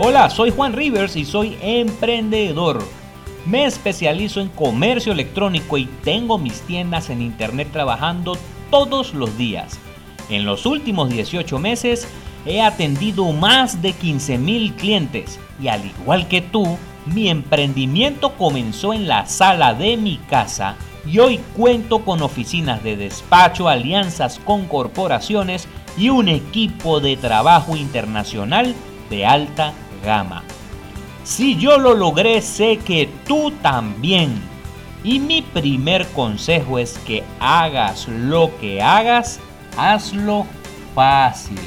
Hola, soy Juan Rivers y soy emprendedor. Me especializo en comercio electrónico y tengo mis tiendas en internet trabajando todos los días. En los últimos 18 meses he atendido más de 15 mil clientes y al igual que tú, mi emprendimiento comenzó en la sala de mi casa y hoy cuento con oficinas de despacho, alianzas con corporaciones y un equipo de trabajo internacional de alta gama. Si yo lo logré, sé que tú también. Y mi primer consejo es que hagas lo que hagas, hazlo fácil.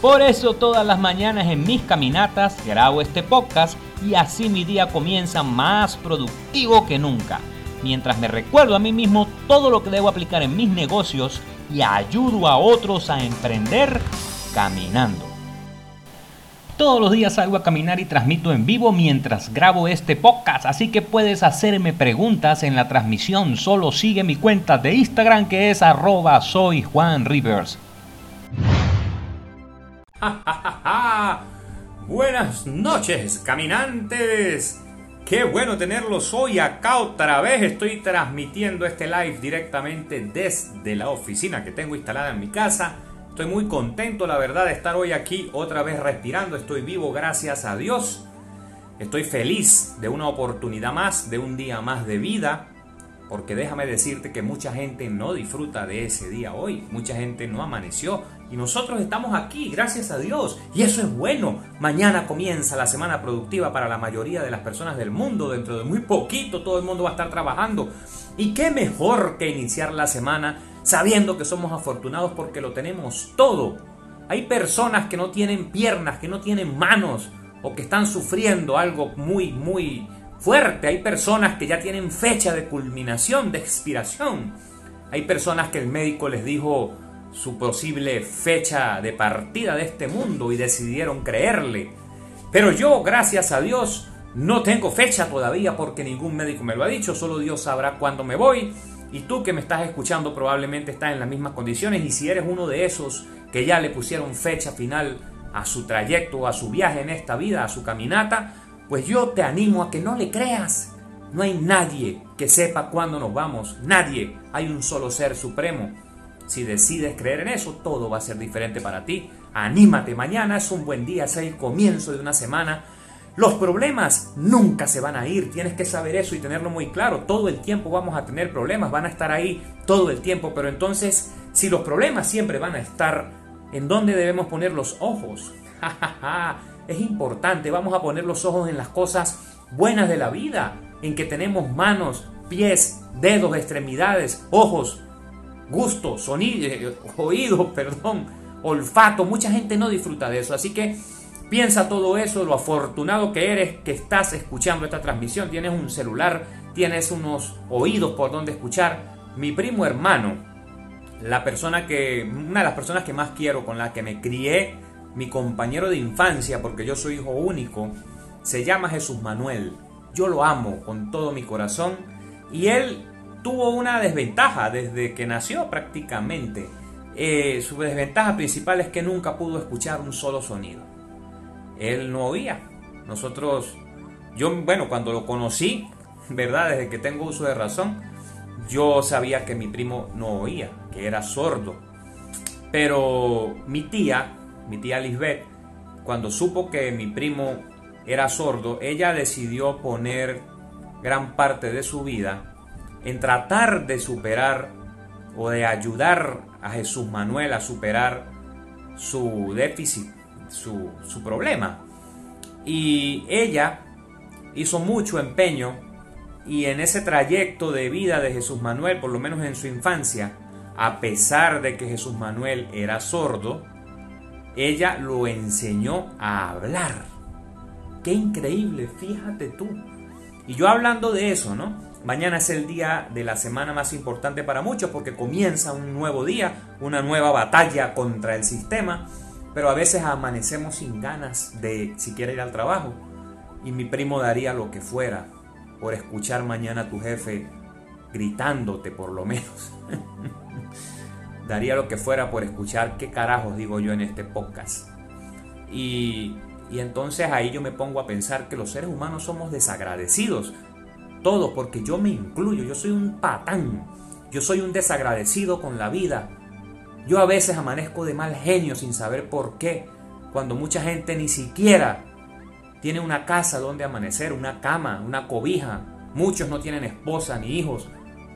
Por eso todas las mañanas en mis caminatas grabo este podcast y así mi día comienza más productivo que nunca, mientras me recuerdo a mí mismo todo lo que debo aplicar en mis negocios y ayudo a otros a emprender caminando. Todos los días salgo a caminar y transmito en vivo mientras grabo este podcast, así que puedes hacerme preguntas en la transmisión. Solo sigue mi cuenta de Instagram que es arroba soy Juan Rivers. Buenas noches, caminantes. Qué bueno tenerlos hoy acá otra vez. Estoy transmitiendo este live directamente desde la oficina que tengo instalada en mi casa. Estoy muy contento, la verdad, de estar hoy aquí otra vez respirando. Estoy vivo, gracias a Dios. Estoy feliz de una oportunidad más, de un día más de vida. Porque déjame decirte que mucha gente no disfruta de ese día hoy. Mucha gente no amaneció. Y nosotros estamos aquí, gracias a Dios. Y eso es bueno. Mañana comienza la semana productiva para la mayoría de las personas del mundo. Dentro de muy poquito todo el mundo va a estar trabajando. Y qué mejor que iniciar la semana sabiendo que somos afortunados porque lo tenemos todo. Hay personas que no tienen piernas, que no tienen manos o que están sufriendo algo muy, muy fuerte. Hay personas que ya tienen fecha de culminación, de expiración. Hay personas que el médico les dijo su posible fecha de partida de este mundo y decidieron creerle. Pero yo, gracias a Dios, no tengo fecha todavía porque ningún médico me lo ha dicho, solo Dios sabrá cuándo me voy. Y tú que me estás escuchando probablemente estás en las mismas condiciones y si eres uno de esos que ya le pusieron fecha final a su trayecto, a su viaje en esta vida, a su caminata, pues yo te animo a que no le creas. No hay nadie que sepa cuándo nos vamos, nadie. Hay un solo ser supremo. Si decides creer en eso, todo va a ser diferente para ti. Anímate, mañana es un buen día, es el comienzo de una semana. Los problemas nunca se van a ir, tienes que saber eso y tenerlo muy claro. Todo el tiempo vamos a tener problemas, van a estar ahí todo el tiempo, pero entonces, si los problemas siempre van a estar, ¿en dónde debemos poner los ojos? es importante, vamos a poner los ojos en las cosas buenas de la vida, en que tenemos manos, pies, dedos, extremidades, ojos, gusto, sonido, eh, oído, perdón, olfato. Mucha gente no disfruta de eso, así que piensa todo eso, lo afortunado que eres que estás escuchando esta transmisión. Tienes un celular, tienes unos oídos por donde escuchar. Mi primo hermano, la persona que, una de las personas que más quiero, con la que me crié, mi compañero de infancia, porque yo soy hijo único, se llama Jesús Manuel. Yo lo amo con todo mi corazón y él tuvo una desventaja desde que nació prácticamente. Eh, su desventaja principal es que nunca pudo escuchar un solo sonido. Él no oía. Nosotros, yo, bueno, cuando lo conocí, ¿verdad? Desde que tengo uso de razón, yo sabía que mi primo no oía, que era sordo. Pero mi tía, mi tía Lisbeth, cuando supo que mi primo era sordo, ella decidió poner gran parte de su vida en tratar de superar o de ayudar a Jesús Manuel a superar su déficit, su, su problema. Y ella hizo mucho empeño y en ese trayecto de vida de Jesús Manuel, por lo menos en su infancia, a pesar de que Jesús Manuel era sordo, ella lo enseñó a hablar. Qué increíble, fíjate tú. Y yo hablando de eso, ¿no? Mañana es el día de la semana más importante para muchos porque comienza un nuevo día, una nueva batalla contra el sistema, pero a veces amanecemos sin ganas de siquiera ir al trabajo y mi primo daría lo que fuera por escuchar mañana a tu jefe gritándote por lo menos. daría lo que fuera por escuchar qué carajos digo yo en este podcast. Y Y entonces ahí yo me pongo a pensar que los seres humanos somos desagradecidos. Todo porque yo me incluyo, yo soy un patán, yo soy un desagradecido con la vida. Yo a veces amanezco de mal genio sin saber por qué, cuando mucha gente ni siquiera tiene una casa donde amanecer, una cama, una cobija. Muchos no tienen esposa ni hijos.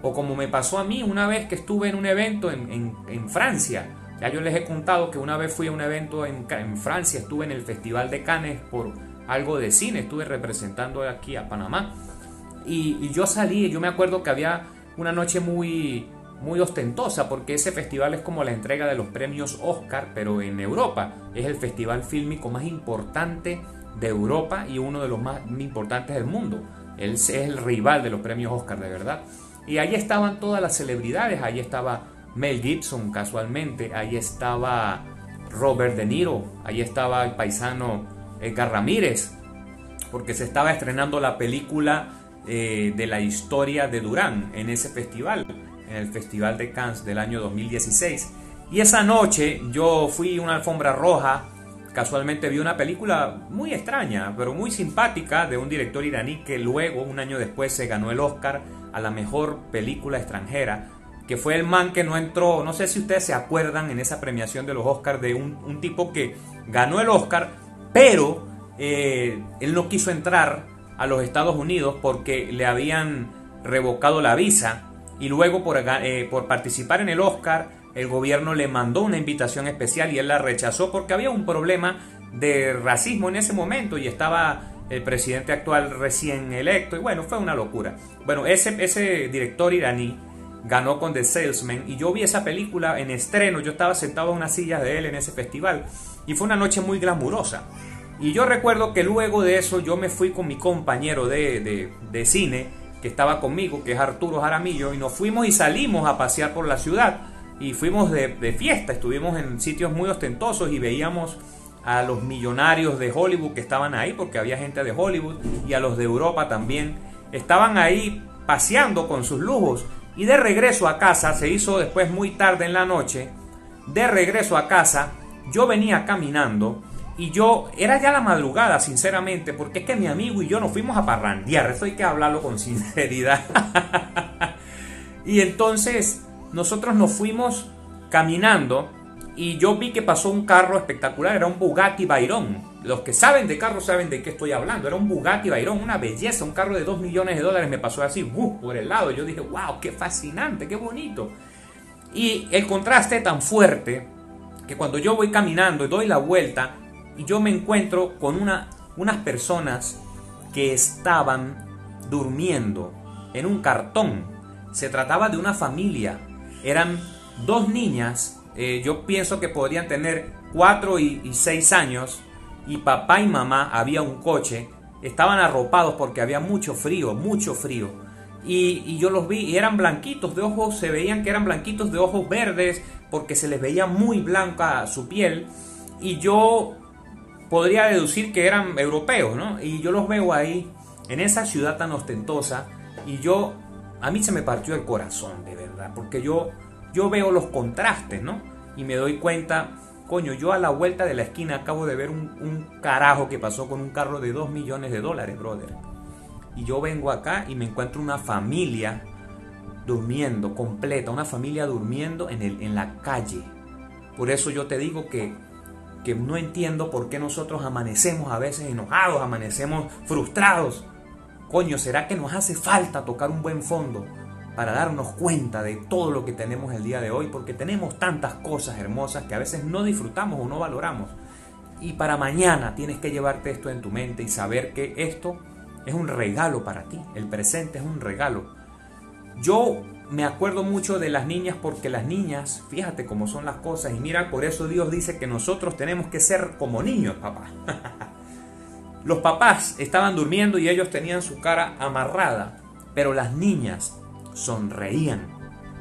O como me pasó a mí una vez que estuve en un evento en, Francia. Ya yo les he contado que una vez fui a un evento en, Francia, estuve en el Festival de Cannes por algo de cine, estuve representando aquí a Panamá. Y, y yo salí, yo me acuerdo que había una noche muy, muy ostentosa porque ese festival es como la entrega de los premios Oscar, pero en Europa. Es el festival fílmico más importante de Europa y uno de los más importantes del mundo. Él es el rival de los premios Oscar, de verdad. Y ahí estaban todas las celebridades. Ahí estaba Mel Gibson, casualmente. Ahí estaba Robert De Niro. Ahí estaba el paisano Edgar Ramírez. Porque se estaba estrenando la película eh, de la historia de Durán en ese festival. En el Festival de Cannes del año 2016. Y esa noche yo fui a una alfombra roja casualmente vi una película muy extraña, pero muy simpática, de un director iraní que luego, un año después, se ganó el Oscar a la mejor película extranjera, que fue el man que no entró, no sé si ustedes se acuerdan en esa premiación de los Oscars, de un, tipo que ganó el Oscar, pero eh, él no quiso entrar a los Estados Unidos porque le habían revocado la visa y luego por, eh, por participar en el Oscar el gobierno le mandó una invitación especial y él la rechazó porque había un problema de racismo en ese momento y estaba el presidente actual recién electo y bueno, fue una locura. Bueno, ese, ese director iraní ganó con The Salesman y yo vi esa película en estreno, yo estaba sentado en una silla de él en ese festival y fue una noche muy glamurosa. Y yo recuerdo que luego de eso yo me fui con mi compañero de, de, de cine que estaba conmigo, que es Arturo Jaramillo, y nos fuimos y salimos a pasear por la ciudad y fuimos de, fiesta, estuvimos en sitios muy ostentosos y veíamos a los millonarios de Hollywood que estaban ahí, porque había gente de Hollywood y a los de Europa también. Estaban ahí paseando con sus lujos y de regreso a casa, se hizo después muy tarde en la noche, de regreso a casa, yo venía caminando y yo, era ya la madrugada, sinceramente, porque es que mi amigo y yo nos fuimos a parrandear, eso hay que hablarlo con sinceridad. y entonces nosotros nos fuimos caminando y yo vi que pasó un carro espectacular, era un Bugatti Veyron. Los que saben de carros saben de qué estoy hablando. Era un Bugatti Veyron, una belleza, un carro de 2 millones de dólares. Me pasó así, uh, por el lado. Yo dije, wow, qué fascinante, qué bonito. Y el contraste tan fuerte que cuando yo voy caminando y doy la vuelta y yo me encuentro con una, unas personas que estaban durmiendo en un cartón. Se trataba de una familia eran dos niñas, eh, yo pienso que podrían tener 4 y, 6 años, y papá y mamá había un coche, estaban arropados porque había mucho frío, mucho frío. Y, yo los vi y eran blanquitos de ojos, se veían que eran blanquitos de ojos verdes porque se les veía muy blanca su piel. Y yo podría deducir que eran europeos, ¿no? Y yo los veo ahí en esa ciudad tan ostentosa y yo a mí se me partió el corazón, de verdad, porque yo, yo veo los contrastes, ¿no? Y me doy cuenta, coño, yo a la vuelta de la esquina acabo de ver un, carajo que pasó con un carro de 2 millones de dólares, brother. Y yo vengo acá y me encuentro una familia durmiendo, completa, una familia durmiendo en, el, en la calle. Por eso yo te digo que, que no entiendo por qué nosotros amanecemos a veces enojados, amanecemos frustrados Coño, ¿será que nos hace falta tocar un buen fondo para darnos cuenta de todo lo que tenemos el día de hoy? Porque tenemos tantas cosas hermosas que a veces no disfrutamos o no valoramos. Y para mañana tienes que llevarte esto en tu mente y saber que esto es un regalo para ti. El presente es un regalo. Yo me acuerdo mucho de las niñas porque las niñas, fíjate cómo son las cosas y mira, por eso Dios dice que nosotros tenemos que ser como niños, papá. Los papás estaban durmiendo y ellos tenían su cara amarrada, pero las niñas sonreían.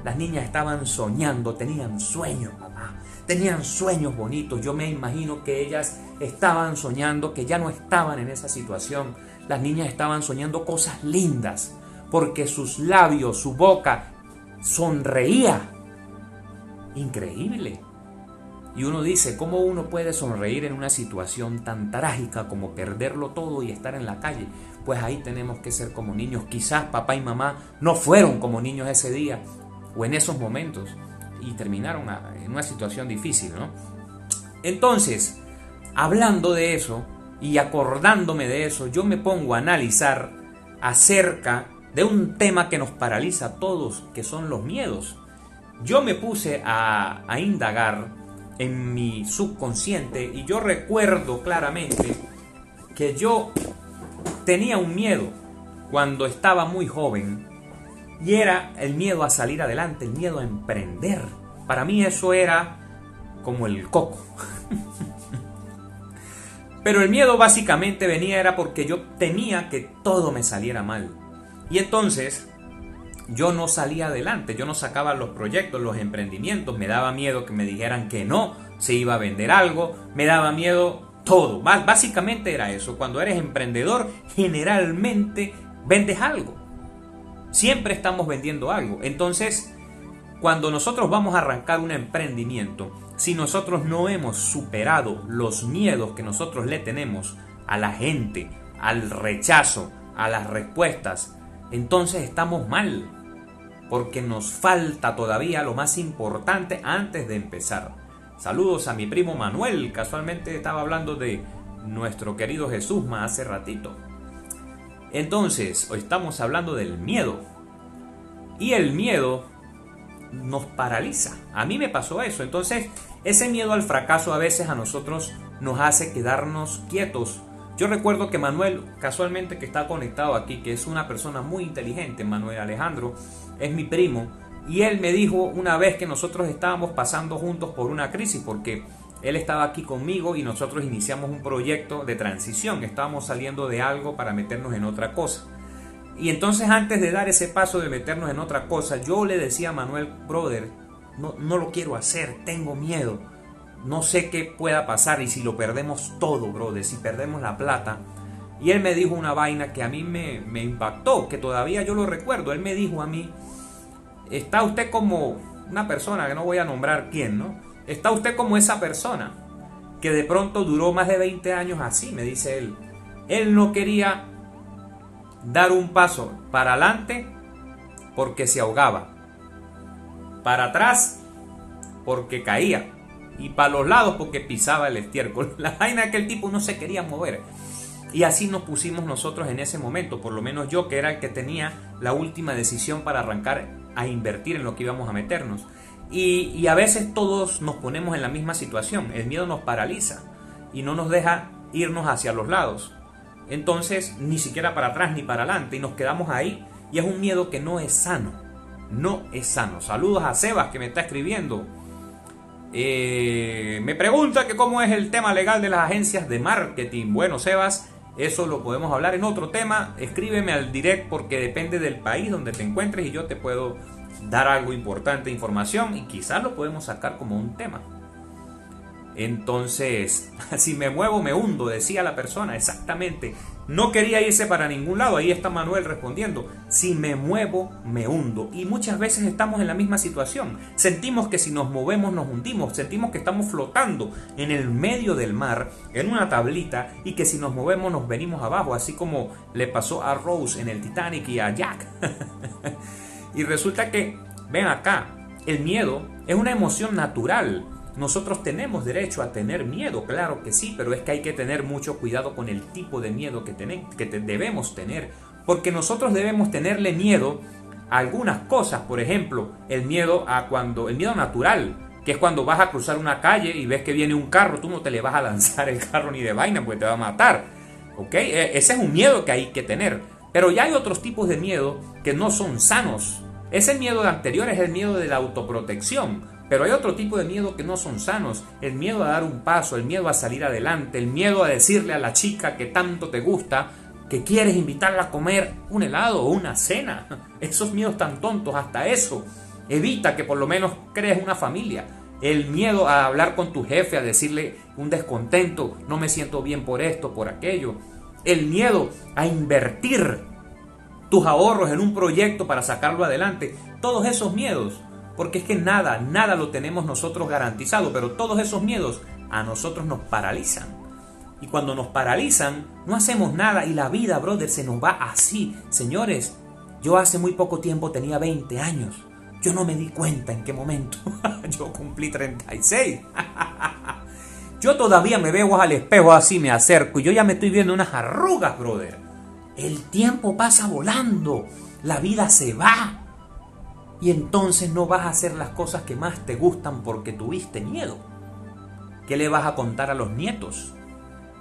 Las niñas estaban soñando, tenían sueños, papá. Tenían sueños bonitos. Yo me imagino que ellas estaban soñando que ya no estaban en esa situación. Las niñas estaban soñando cosas lindas, porque sus labios, su boca sonreía. Increíble. Y uno dice, ¿cómo uno puede sonreír en una situación tan trágica como perderlo todo y estar en la calle? Pues ahí tenemos que ser como niños. Quizás papá y mamá no fueron como niños ese día o en esos momentos y terminaron en una situación difícil, ¿no? Entonces, hablando de eso y acordándome de eso, yo me pongo a analizar acerca de un tema que nos paraliza a todos, que son los miedos. Yo me puse a, indagar en mi subconsciente y yo recuerdo claramente que yo tenía un miedo cuando estaba muy joven y era el miedo a salir adelante, el miedo a emprender. Para mí eso era como el coco. Pero el miedo básicamente venía era porque yo temía que todo me saliera mal. Y entonces yo no salía adelante, yo no sacaba los proyectos, los emprendimientos, me daba miedo que me dijeran que no, se iba a vender algo, me daba miedo todo. Básicamente era eso, cuando eres emprendedor generalmente vendes algo, siempre estamos vendiendo algo. Entonces, cuando nosotros vamos a arrancar un emprendimiento, si nosotros no hemos superado los miedos que nosotros le tenemos a la gente, al rechazo, a las respuestas, entonces estamos mal, porque nos falta todavía lo más importante antes de empezar. Saludos a mi primo Manuel, casualmente estaba hablando de nuestro querido Jesús más hace ratito. Entonces, hoy estamos hablando del miedo. Y el miedo nos paraliza. A mí me pasó eso. Entonces, ese miedo al fracaso a veces a nosotros nos hace quedarnos quietos yo recuerdo que Manuel, casualmente que está conectado aquí, que es una persona muy inteligente, Manuel Alejandro, es mi primo, y él me dijo una vez que nosotros estábamos pasando juntos por una crisis, porque él estaba aquí conmigo y nosotros iniciamos un proyecto de transición, estábamos saliendo de algo para meternos en otra cosa. Y entonces antes de dar ese paso de meternos en otra cosa, yo le decía a Manuel, brother, no, no lo quiero hacer, tengo miedo no sé qué pueda pasar y si lo perdemos todo, brother, si perdemos la plata. Y él me dijo una vaina que a mí me, me impactó, que todavía yo lo recuerdo. Él me dijo a mí, está usted como una persona, que no voy a nombrar quién, ¿no? Está usted como esa persona que de pronto duró más de 20 años así, me dice él. Él no quería dar un paso para adelante porque se ahogaba. Para atrás porque caía y para los lados porque pisaba el estiércol. La vaina que el tipo no se quería mover. Y así nos pusimos nosotros en ese momento, por lo menos yo que era el que tenía la última decisión para arrancar a invertir en lo que íbamos a meternos. Y, y a veces todos nos ponemos en la misma situación, el miedo nos paraliza y no nos deja irnos hacia los lados. Entonces, ni siquiera para atrás ni para adelante, y nos quedamos ahí. Y es un miedo que no es sano. No es sano. Saludos a Sebas que me está escribiendo. Eh, me pregunta que cómo es el tema legal de las agencias de marketing. Bueno, Sebas, eso lo podemos hablar en otro tema. Escríbeme al direct porque depende del país donde te encuentres y yo te puedo dar algo importante, información y quizás lo podemos sacar como un tema. Entonces, si me muevo me hundo, decía la persona, exactamente. No quería irse para ningún lado. Ahí está Manuel respondiendo. Si me muevo, me hundo. Y muchas veces estamos en la misma situación. Sentimos que si nos movemos nos hundimos. Sentimos que estamos flotando en el medio del mar, en una tablita, y que si nos movemos nos venimos abajo, así como le pasó a Rose en el Titanic y a Jack. y resulta que, ven acá, el miedo es una emoción natural nosotros tenemos derecho a tener miedo, claro que sí, pero es que hay que tener mucho cuidado con el tipo de miedo que, que debemos tener, porque nosotros debemos tenerle miedo a algunas cosas, por ejemplo, el miedo a cuando el miedo natural, que es cuando vas a cruzar una calle y ves que viene un carro, tú no te le vas a lanzar el carro ni de vaina porque te va a matar. ¿Ok? E, ese es un miedo que hay que tener. Pero ya hay otros tipos de miedo que no son sanos. Ese miedo anterior es el miedo de la autoprotección. Pero hay otro tipo de miedo que no son sanos. El miedo a dar un paso, el miedo a salir adelante, el miedo a decirle a la chica que tanto te gusta que quieres invitarla a comer un helado o una cena. Esos miedos tan tontos, hasta eso. Evita que por lo menos crees una familia. El miedo a hablar con tu jefe, a decirle un descontento, no me siento bien por esto, por aquello. El miedo a invertir tus ahorros en un proyecto para sacarlo adelante. Todos esos miedos porque es que nada, nada lo tenemos nosotros garantizado, pero todos esos miedos a nosotros nos paralizan. Y cuando nos paralizan, no hacemos nada y la vida, brother, se nos va así. Señores, yo hace muy poco tiempo tenía 20 años. Yo no me di cuenta en qué momento. yo cumplí 36. yo todavía me veo al espejo así, me acerco y yo ya me estoy viendo unas arrugas, brother. El tiempo pasa volando. La vida se va. Y entonces no vas a hacer las cosas que más te gustan porque tuviste miedo. ¿Qué le vas a contar a los nietos?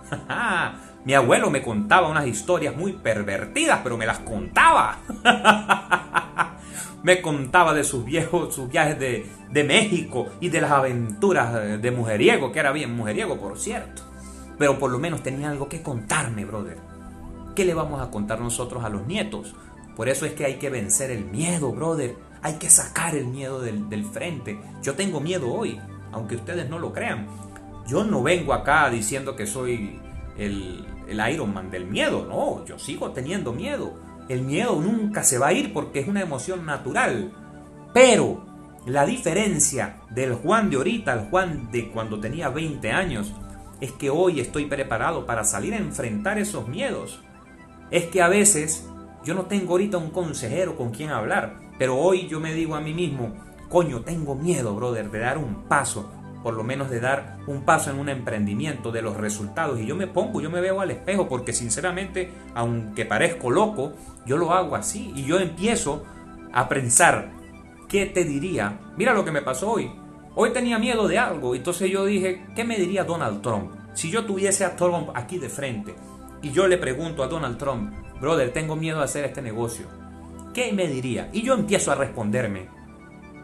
Mi abuelo me contaba unas historias muy pervertidas, pero me las contaba. me contaba de sus viejos, sus viajes de, de, México y de las aventuras de mujeriego, que era bien mujeriego, por cierto. Pero por lo menos tenía algo que contarme, brother. ¿Qué le vamos a contar nosotros a los nietos? Por eso es que hay que vencer el miedo, brother. Hay que sacar el miedo del, del frente. Yo tengo miedo hoy, aunque ustedes no lo crean. Yo no vengo acá diciendo que soy el, el Iron Man del miedo, no, yo sigo teniendo miedo. El miedo nunca se va a ir porque es una emoción natural. Pero la diferencia del Juan de ahorita al Juan de cuando tenía 20 años es que hoy estoy preparado para salir a enfrentar esos miedos. Es que a veces yo no tengo ahorita un consejero con quien hablar, pero hoy yo me digo a mí mismo, coño, tengo miedo, brother, de dar un paso, por lo menos de dar un paso en un emprendimiento, de los resultados. Y yo me pongo, yo me veo al espejo, porque sinceramente, aunque parezco loco, yo lo hago así. Y yo empiezo a pensar, ¿qué te diría? Mira lo que me pasó hoy. Hoy tenía miedo de algo, entonces yo dije, ¿qué me diría Donald Trump? Si yo tuviese a Trump aquí de frente y yo le pregunto a Donald Trump, brother, tengo miedo de hacer este negocio, ¿qué me diría? Y yo empiezo a responderme,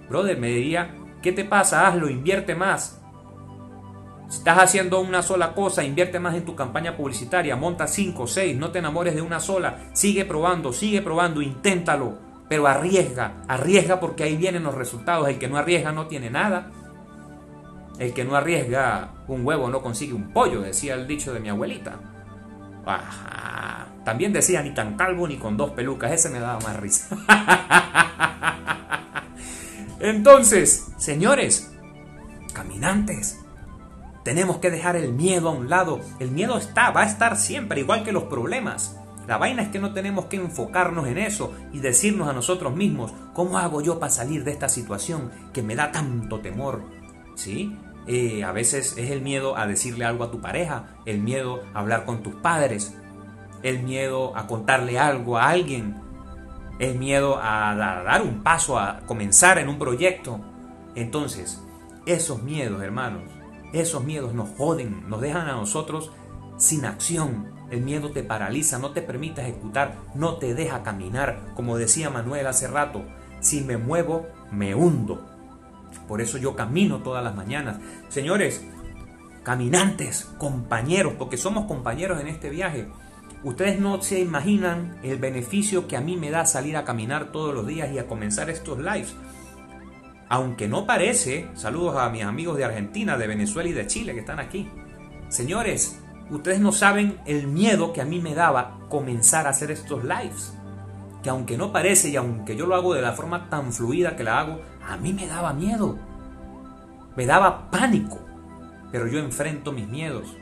brother, me diría, ¿Qué te pasa? Hazlo, invierte más. Si estás haciendo una sola cosa, invierte más en tu campaña publicitaria, monta 5, 6, no te enamores de una sola, sigue probando, sigue probando, inténtalo, pero arriesga, arriesga porque ahí vienen los resultados. El que no arriesga no tiene nada. El que no arriesga un huevo no consigue un pollo, decía el dicho de mi abuelita. También decía ni tan calvo ni con dos pelucas, ese me daba más risa. Entonces, señores, caminantes, tenemos que dejar el miedo a un lado. El miedo está, va a estar siempre, igual que los problemas. La vaina es que no tenemos que enfocarnos en eso y decirnos a nosotros mismos, ¿cómo hago yo para salir de esta situación que me da tanto temor? ¿Sí? Eh, a veces es el miedo a decirle algo a tu pareja, el miedo a hablar con tus padres, el miedo a contarle algo a alguien, el miedo a dar un paso, a comenzar en un proyecto. Entonces, esos miedos, hermanos, esos miedos nos joden, nos dejan a nosotros sin acción. El miedo te paraliza, no te permite ejecutar, no te deja caminar. Como decía Manuel hace rato, si me muevo, me hundo. Por eso yo camino todas las mañanas. Señores, caminantes, compañeros, porque somos compañeros en este viaje. Ustedes no se imaginan el beneficio que a mí me da salir a caminar todos los días y a comenzar estos lives. Aunque no parece, saludos a mis amigos de Argentina, de Venezuela y de Chile que están aquí. Señores, ustedes no saben el miedo que a mí me daba comenzar a hacer estos lives. Que aunque no parece y aunque yo lo hago de la forma tan fluida que la hago, a mí me daba miedo. Me daba pánico. Pero yo enfrento mis miedos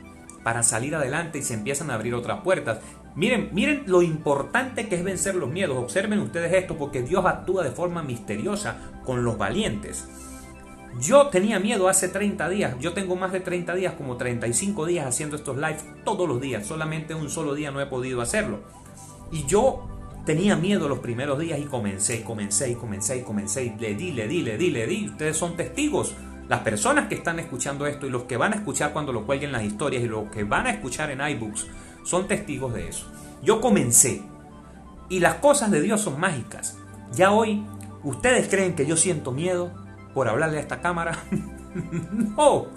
para salir adelante y se empiezan a abrir otras puertas. Miren, miren lo importante que es vencer los miedos. Observen ustedes esto porque Dios actúa de forma misteriosa con los valientes. Yo tenía miedo hace 30 días. Yo tengo más de 30 días, como 35 días haciendo estos lives todos los días. Solamente un solo día no he podido hacerlo. Y yo tenía miedo los primeros días y comencé, comencé, comencé, comencé. Y le di, le di, le di, le di. Ustedes son testigos. Las personas que están escuchando esto y los que van a escuchar cuando lo cuelguen las historias y los que van a escuchar en iBooks son testigos de eso. Yo comencé y las cosas de Dios son mágicas. Ya hoy, ¿ustedes creen que yo siento miedo por hablarle a esta cámara? no,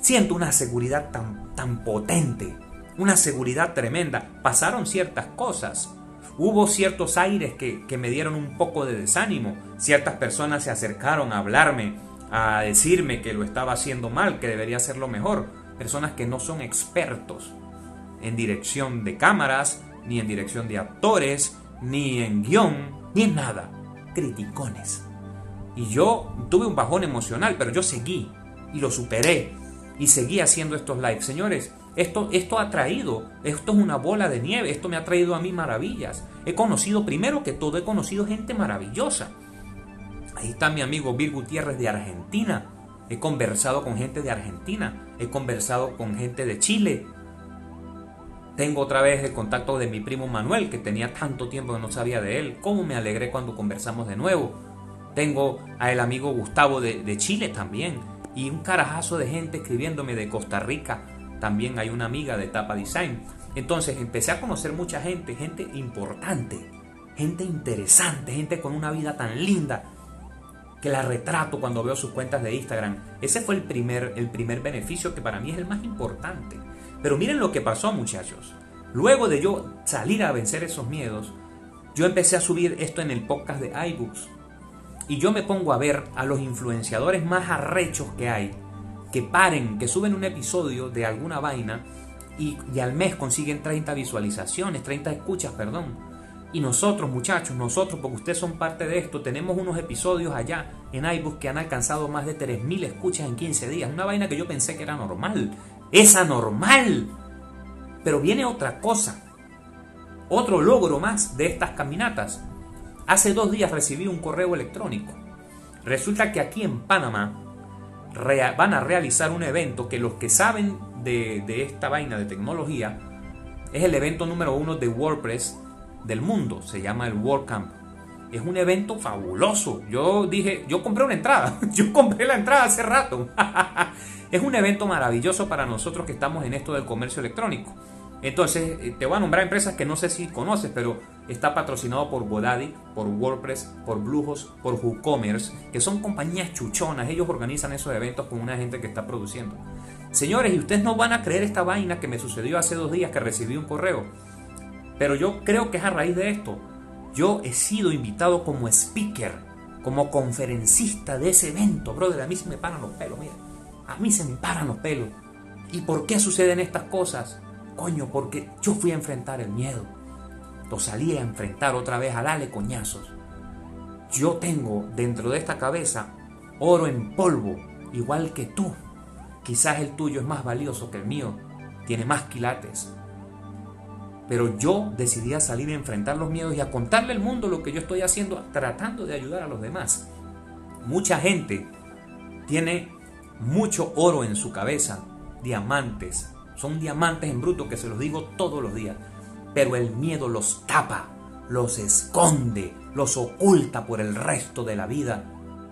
siento una seguridad tan, tan potente, una seguridad tremenda. Pasaron ciertas cosas. Hubo ciertos aires que, que me dieron un poco de desánimo. Ciertas personas se acercaron a hablarme a decirme que lo estaba haciendo mal, que debería hacerlo mejor. Personas que no son expertos en dirección de cámaras, ni en dirección de actores, ni en guion, ni en nada. Criticones. Y yo tuve un bajón emocional, pero yo seguí y lo superé y seguí haciendo estos lives. Señores, esto, esto ha traído, esto es una bola de nieve, esto me ha traído a mí maravillas. He conocido, primero que todo, he conocido gente maravillosa. Ahí está mi amigo Bill Gutiérrez de Argentina. He conversado con gente de Argentina, he conversado con gente de Chile. Tengo otra vez el contacto de mi primo Manuel, que tenía tanto tiempo que no sabía de él. ¿Cómo me alegré cuando conversamos de nuevo? Tengo a el amigo Gustavo de, de Chile también. Y un carajazo de gente escribiéndome de Costa Rica, también hay una amiga de Tapa Design. Entonces empecé a conocer mucha gente, gente importante, gente interesante, gente con una vida tan linda que la retrato cuando veo sus cuentas de Instagram. Ese fue el primer, el primer beneficio que para mí es el más importante. Pero miren lo que pasó muchachos. Luego de yo salir a vencer esos miedos, yo empecé a subir esto en el podcast de iBooks. Y yo me pongo a ver a los influenciadores más arrechos que hay que paren, que suben un episodio de alguna vaina y, al mes consiguen 30 visualizaciones, 30 escuchas, perdón. Y nosotros, muchachos, nosotros, porque ustedes son parte de esto, tenemos unos episodios allá en iBooks que han alcanzado más de 3.000 escuchas en 15 días. Una vaina que yo pensé que era normal. Es anormal. Pero viene otra cosa. Otro logro más de estas caminatas. Hace dos días recibí un correo electrónico. Resulta que aquí en Panamá van a realizar un evento que los que saben de, esta vaina de tecnología es el evento número uno de WordPress del mundo, se llama el WordCamp. Es un evento fabuloso. Yo dije, yo compré una entrada, yo compré la entrada hace rato. es un evento maravilloso para nosotros que estamos en esto del comercio electrónico. Entonces, eh, te voy a nombrar empresas que no sé si conoces, pero está patrocinado por GoDaddy, por WordPress, por Bluehost, por WooCommerce, que son compañías chuchonas. Ellos organizan esos eventos con una gente que está produciendo. Señores, y ustedes no van a creer esta vaina que me sucedió hace dos días que recibí un correo. Pero yo creo que es a raíz de esto. Yo he sido invitado como speaker, como conferencista de ese evento, brother. A mí se me paran los pelos, mira. A mí se me paran los pelos. ¿Y por qué suceden estas cosas? Coño, porque yo fui a enfrentar el miedo. Lo salí a enfrentar otra vez a darle coñazos. Yo tengo dentro de esta cabeza oro en polvo, igual que tú. Quizás el tuyo es más valioso que el mío, tiene más quilates. Pero yo decidí salir a enfrentar los miedos y a contarle al mundo lo que yo estoy haciendo, tratando de ayudar a los demás. Mucha gente tiene mucho oro en su cabeza, diamantes, son diamantes en bruto que se los digo todos los días. Pero el miedo los tapa, los esconde, los oculta por el resto de la vida.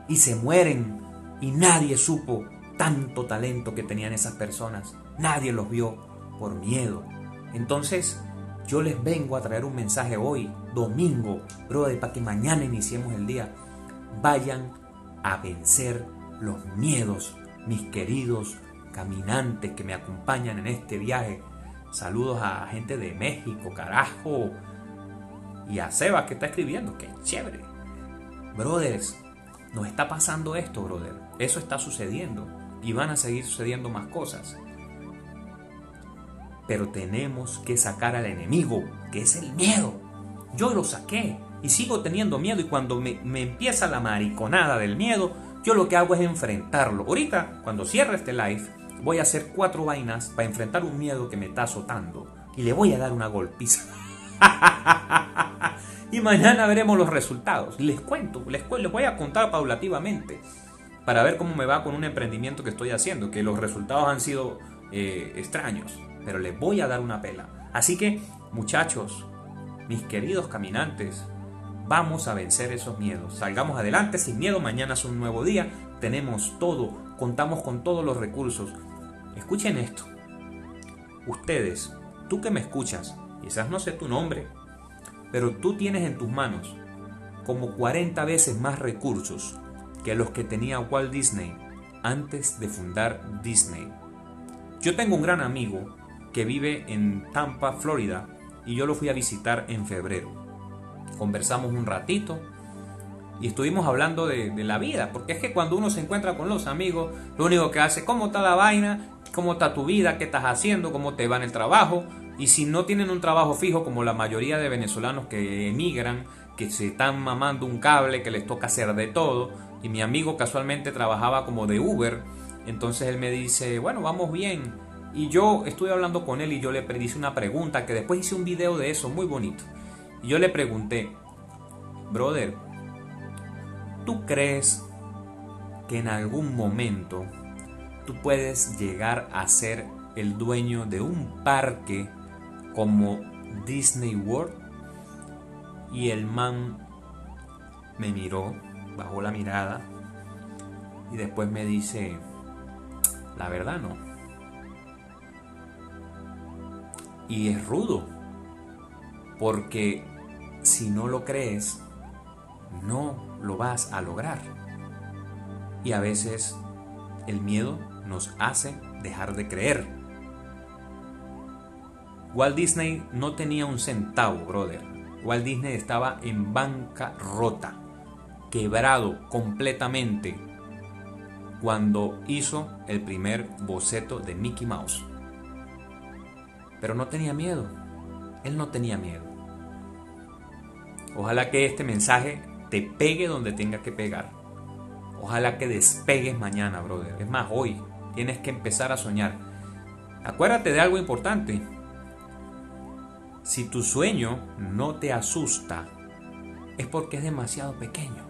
Y se mueren. Y nadie supo tanto talento que tenían esas personas. Nadie los vio por miedo. Entonces, yo les vengo a traer un mensaje hoy, domingo, brother, para que mañana iniciemos el día. Vayan a vencer los miedos, mis queridos caminantes que me acompañan en este viaje. Saludos a gente de México, carajo. Y a Sebas que está escribiendo, que chévere. Brothers, nos está pasando esto, brother. Eso está sucediendo. Y van a seguir sucediendo más cosas. Pero tenemos que sacar al enemigo, que es el miedo. Yo lo saqué y sigo teniendo miedo y cuando me, me empieza la mariconada del miedo, yo lo que hago es enfrentarlo. Ahorita, cuando cierre este live, voy a hacer cuatro vainas para enfrentar un miedo que me está azotando y le voy a dar una golpiza. y mañana veremos los resultados. Les cuento, les, les voy a contar paulativamente para ver cómo me va con un emprendimiento que estoy haciendo, que los resultados han sido eh, extraños, pero les voy a dar una pela. Así que, muchachos, mis queridos caminantes, vamos a vencer esos miedos. Salgamos adelante sin miedo, mañana es un nuevo día, tenemos todo, contamos con todos los recursos Escuchen esto. Ustedes, tú que me escuchas, quizás no sé tu nombre, pero tú tienes en tus manos como 40 veces más recursos que los que tenía Walt Disney antes de fundar Disney. Yo tengo un gran amigo que vive en Tampa, Florida, y yo lo fui a visitar en febrero. Conversamos un ratito y estuvimos hablando de, la vida, porque es que cuando uno se encuentra con los amigos, lo único que hace, ¿cómo está la vaina? cómo está tu vida, qué estás haciendo, cómo te va en el trabajo. Y si no tienen un trabajo fijo, como la mayoría de venezolanos que emigran, que se están mamando un cable, que les toca hacer de todo, y mi amigo casualmente trabajaba como de Uber. Entonces él me dice, bueno, vamos bien. Y yo estuve hablando con él y yo le hice una pregunta que después hice un video de eso muy bonito. Y yo le pregunté, brother, ¿tú crees que en algún momento tú puedes llegar a ser el dueño de un parque como Disney World? Y el man me miró, bajó la mirada y después me dice, la verdad no. Y es rudo, porque si no lo crees, no lo vas a lograr. Y a veces el miedo nos hace dejar de creer. Walt Disney no tenía un centavo, brother. Walt Disney estaba en banca rota, quebrado completamente cuando hizo el primer boceto de Mickey Mouse. Pero no tenía miedo. Él no tenía miedo. Ojalá que este mensaje te pegue donde tenga que pegar. Ojalá que despegues mañana, brother. Es más, hoy tienes que empezar a soñar. Acuérdate de algo importante. Si tu sueño no te asusta, es porque es demasiado pequeño.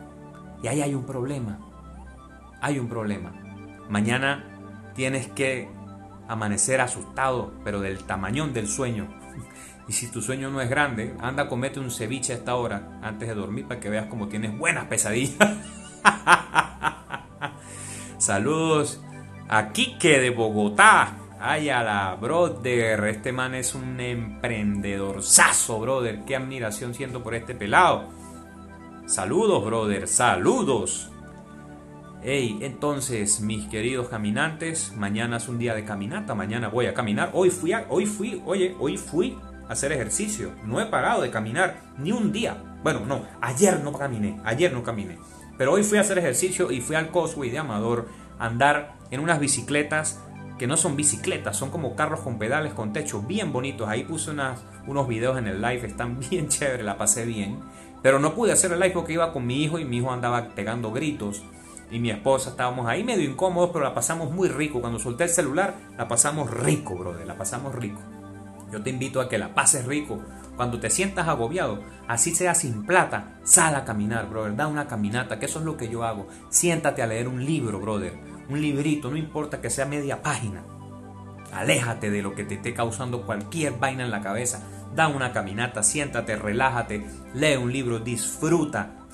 Y ahí hay un problema. Hay un problema. Mañana tienes que amanecer asustado, pero del tamañón del sueño. Y si tu sueño no es grande, anda, comete un ceviche a esta hora antes de dormir para que veas cómo tienes buenas pesadillas. Saludos a Quique de Bogotá. Ay, a la brother. Este man es un emprendedor saso, brother. Qué admiración siento por este pelado. Saludos, brother. Saludos. Hey, entonces, mis queridos caminantes, mañana es un día de caminata, mañana voy a caminar. Hoy fui, hoy fui, oye, hoy fui a hacer ejercicio. No he pagado de caminar ni un día. Bueno, no, ayer no caminé, ayer no caminé. Pero hoy fui a hacer ejercicio y fui al Cosway de Amador a andar en unas bicicletas que no son bicicletas, son como carros con pedales con techo bien bonitos. Ahí puse unas, unos videos en el live, están bien chéveres, la pasé bien. Pero no pude hacer el live porque iba con mi hijo y mi hijo andaba pegando gritos. Y mi esposa estábamos ahí medio incómodos, pero la pasamos muy rico. Cuando solté el celular, la pasamos rico, brother, la pasamos rico. Yo te invito a que la pases rico. Cuando te sientas agobiado, así sea sin plata, sal a caminar, brother. Da una caminata, que eso es lo que yo hago. Siéntate a leer un libro, brother. Un librito, no importa que sea media página. Aléjate de lo que te esté causando cualquier vaina en la cabeza. Da una caminata, siéntate, relájate, lee un libro, disfruta,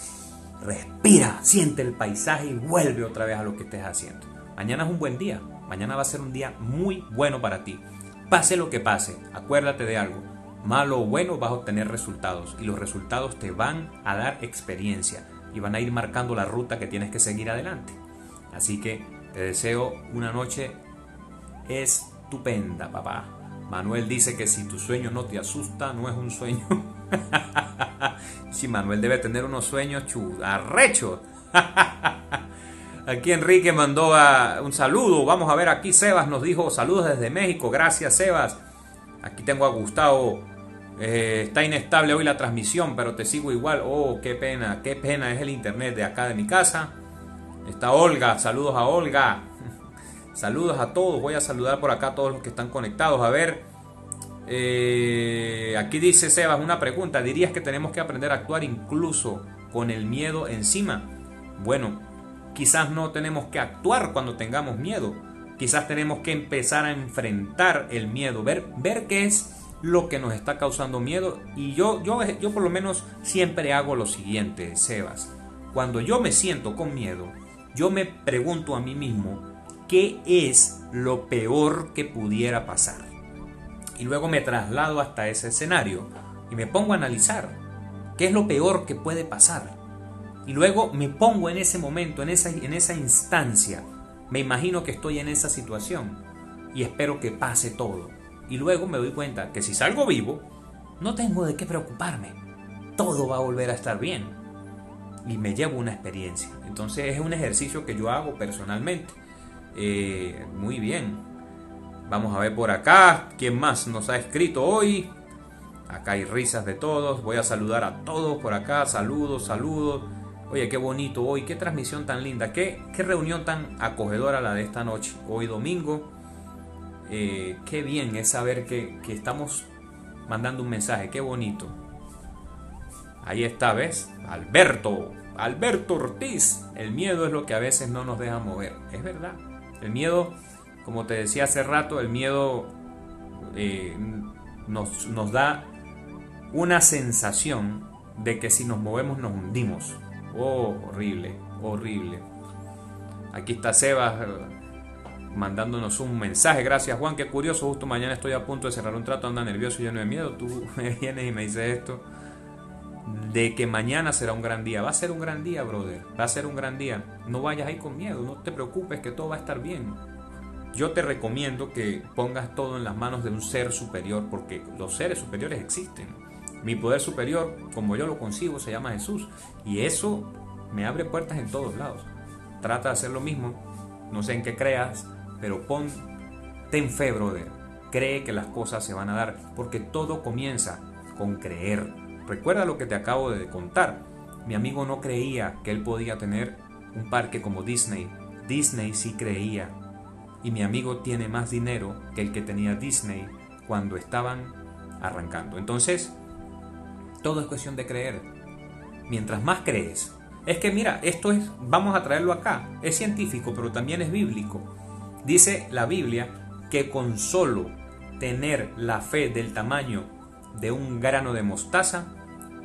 respira, siente el paisaje y vuelve otra vez a lo que estés haciendo. Mañana es un buen día, mañana va a ser un día muy bueno para ti. Pase lo que pase, acuérdate de algo, malo o bueno vas a obtener resultados y los resultados te van a dar experiencia y van a ir marcando la ruta que tienes que seguir adelante. Así que te deseo una noche estupenda, papá. Manuel dice que si tu sueño no te asusta, no es un sueño. si Manuel debe tener unos sueños chudarrechos. Aquí Enrique mandó un saludo. Vamos a ver, aquí Sebas nos dijo saludos desde México. Gracias, Sebas. Aquí tengo a Gustavo. Eh, está inestable hoy la transmisión, pero te sigo igual. Oh, qué pena, qué pena es el internet de acá de mi casa. Está Olga, saludos a Olga. Saludos a todos. Voy a saludar por acá a todos los que están conectados. A ver, eh, aquí dice Sebas una pregunta. ¿Dirías que tenemos que aprender a actuar incluso con el miedo encima? Bueno, quizás no tenemos que actuar cuando tengamos miedo. Quizás tenemos que empezar a enfrentar el miedo, ver, ver qué es lo que nos está causando miedo. Y yo, yo, yo por lo menos siempre hago lo siguiente, Sebas. Cuando yo me siento con miedo, yo me pregunto a mí mismo, ¿qué es lo peor que pudiera pasar? Y luego me traslado hasta ese escenario y me pongo a analizar qué es lo peor que puede pasar. Y luego me pongo en ese momento, en esa, en esa instancia. Me imagino que estoy en esa situación y espero que pase todo. Y luego me doy cuenta que si salgo vivo, no tengo de qué preocuparme. Todo va a volver a estar bien. Y me llevo una experiencia. Entonces es un ejercicio que yo hago personalmente. Eh, muy bien. Vamos a ver por acá. ¿Quién más nos ha escrito hoy? Acá hay risas de todos. Voy a saludar a todos por acá. Saludos, saludos. Oye, qué bonito hoy, qué transmisión tan linda, qué, qué reunión tan acogedora la de esta noche. Hoy domingo, eh, qué bien es saber que, que estamos mandando un mensaje, qué bonito. Ahí está, ¿ves? Alberto, Alberto Ortiz. El miedo es lo que a veces no nos deja mover. Es verdad. El miedo, como te decía hace rato, el miedo eh, nos, nos da una sensación de que si nos movemos nos hundimos. Oh, horrible, horrible. Aquí está Sebas eh, mandándonos un mensaje. Gracias Juan, qué curioso. Justo mañana estoy a punto de cerrar un trato, anda nervioso lleno de miedo. Tú me vienes y me dices esto. De que mañana será un gran día. Va a ser un gran día, brother. Va a ser un gran día. No vayas ahí con miedo. No te preocupes que todo va a estar bien. Yo te recomiendo que pongas todo en las manos de un ser superior porque los seres superiores existen. Mi poder superior, como yo lo concibo, se llama Jesús. Y eso me abre puertas en todos lados. Trata de hacer lo mismo. No sé en qué creas, pero pon, ten fe, brother. Cree que las cosas se van a dar. Porque todo comienza con creer. Recuerda lo que te acabo de contar. Mi amigo no creía que él podía tener un parque como Disney. Disney sí creía y mi amigo tiene más dinero que el que tenía Disney cuando estaban arrancando. Entonces, todo es cuestión de creer. Mientras más crees, es que mira, esto es, vamos a traerlo acá, es científico, pero también es bíblico. Dice la Biblia que con solo tener la fe del tamaño de un grano de mostaza,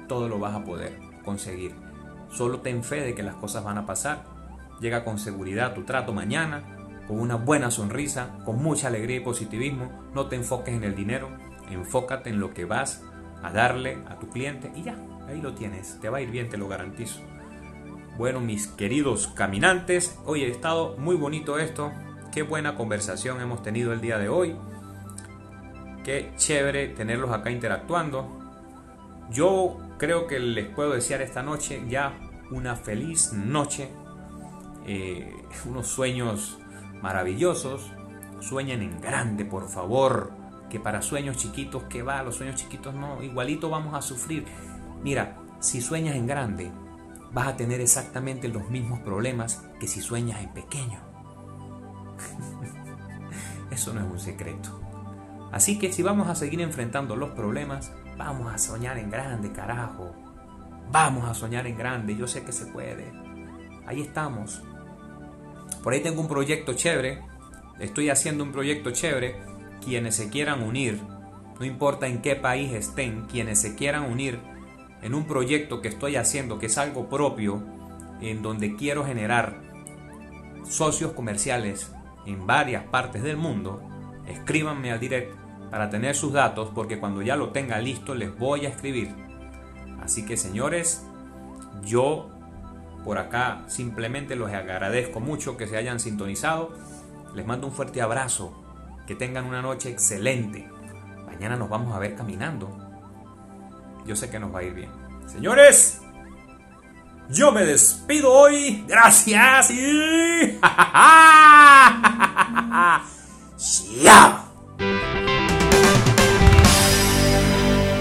todo lo vas a poder conseguir. Solo ten fe de que las cosas van a pasar. Llega con seguridad tu trato mañana, con una buena sonrisa, con mucha alegría y positivismo. No te enfoques en el dinero, enfócate en lo que vas a darle a tu cliente y ya, ahí lo tienes, te va a ir bien, te lo garantizo. Bueno, mis queridos caminantes, hoy he estado muy bonito esto, qué buena conversación hemos tenido el día de hoy, qué chévere tenerlos acá interactuando. Yo creo que les puedo desear esta noche ya una feliz noche, eh, unos sueños maravillosos, sueñen en grande, por favor, que para sueños chiquitos, que va, los sueños chiquitos no, igualito vamos a sufrir. Mira, si sueñas en grande, vas a tener exactamente los mismos problemas que si sueñas en pequeño. Eso no es un secreto. Así que si vamos a seguir enfrentando los problemas, vamos a soñar en grande, carajo. Vamos a soñar en grande, yo sé que se puede. Ahí estamos. Por ahí tengo un proyecto chévere, estoy haciendo un proyecto chévere, quienes se quieran unir, no importa en qué país estén, quienes se quieran unir en un proyecto que estoy haciendo, que es algo propio, en donde quiero generar socios comerciales en varias partes del mundo, escríbanme al direct para tener sus datos, porque cuando ya lo tenga listo les voy a escribir. Así que señores, yo por acá simplemente los agradezco mucho que se hayan sintonizado. Les mando un fuerte abrazo. Que tengan una noche excelente. Mañana nos vamos a ver caminando. Yo sé que nos va a ir bien. Señores, yo me despido hoy. Gracias y...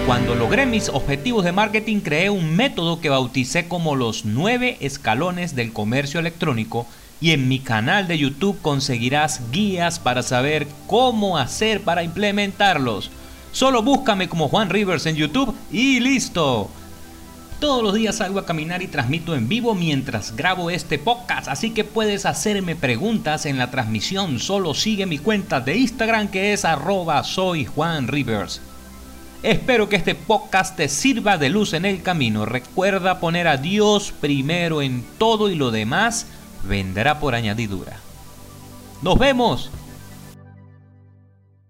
Cuando logré mis objetivos de marketing creé un método que bauticé como los 9 escalones del comercio electrónico y en mi canal de YouTube conseguirás guías para saber cómo hacer para implementarlos. Solo búscame como Juan Rivers en YouTube y listo. Todos los días salgo a caminar y transmito en vivo mientras grabo este podcast, así que puedes hacerme preguntas en la transmisión. Solo sigue mi cuenta de Instagram que es arroba soy Juan Rivers. Espero que este podcast te sirva de luz en el camino. Recuerda poner a Dios primero en todo y lo demás vendrá por añadidura. Nos vemos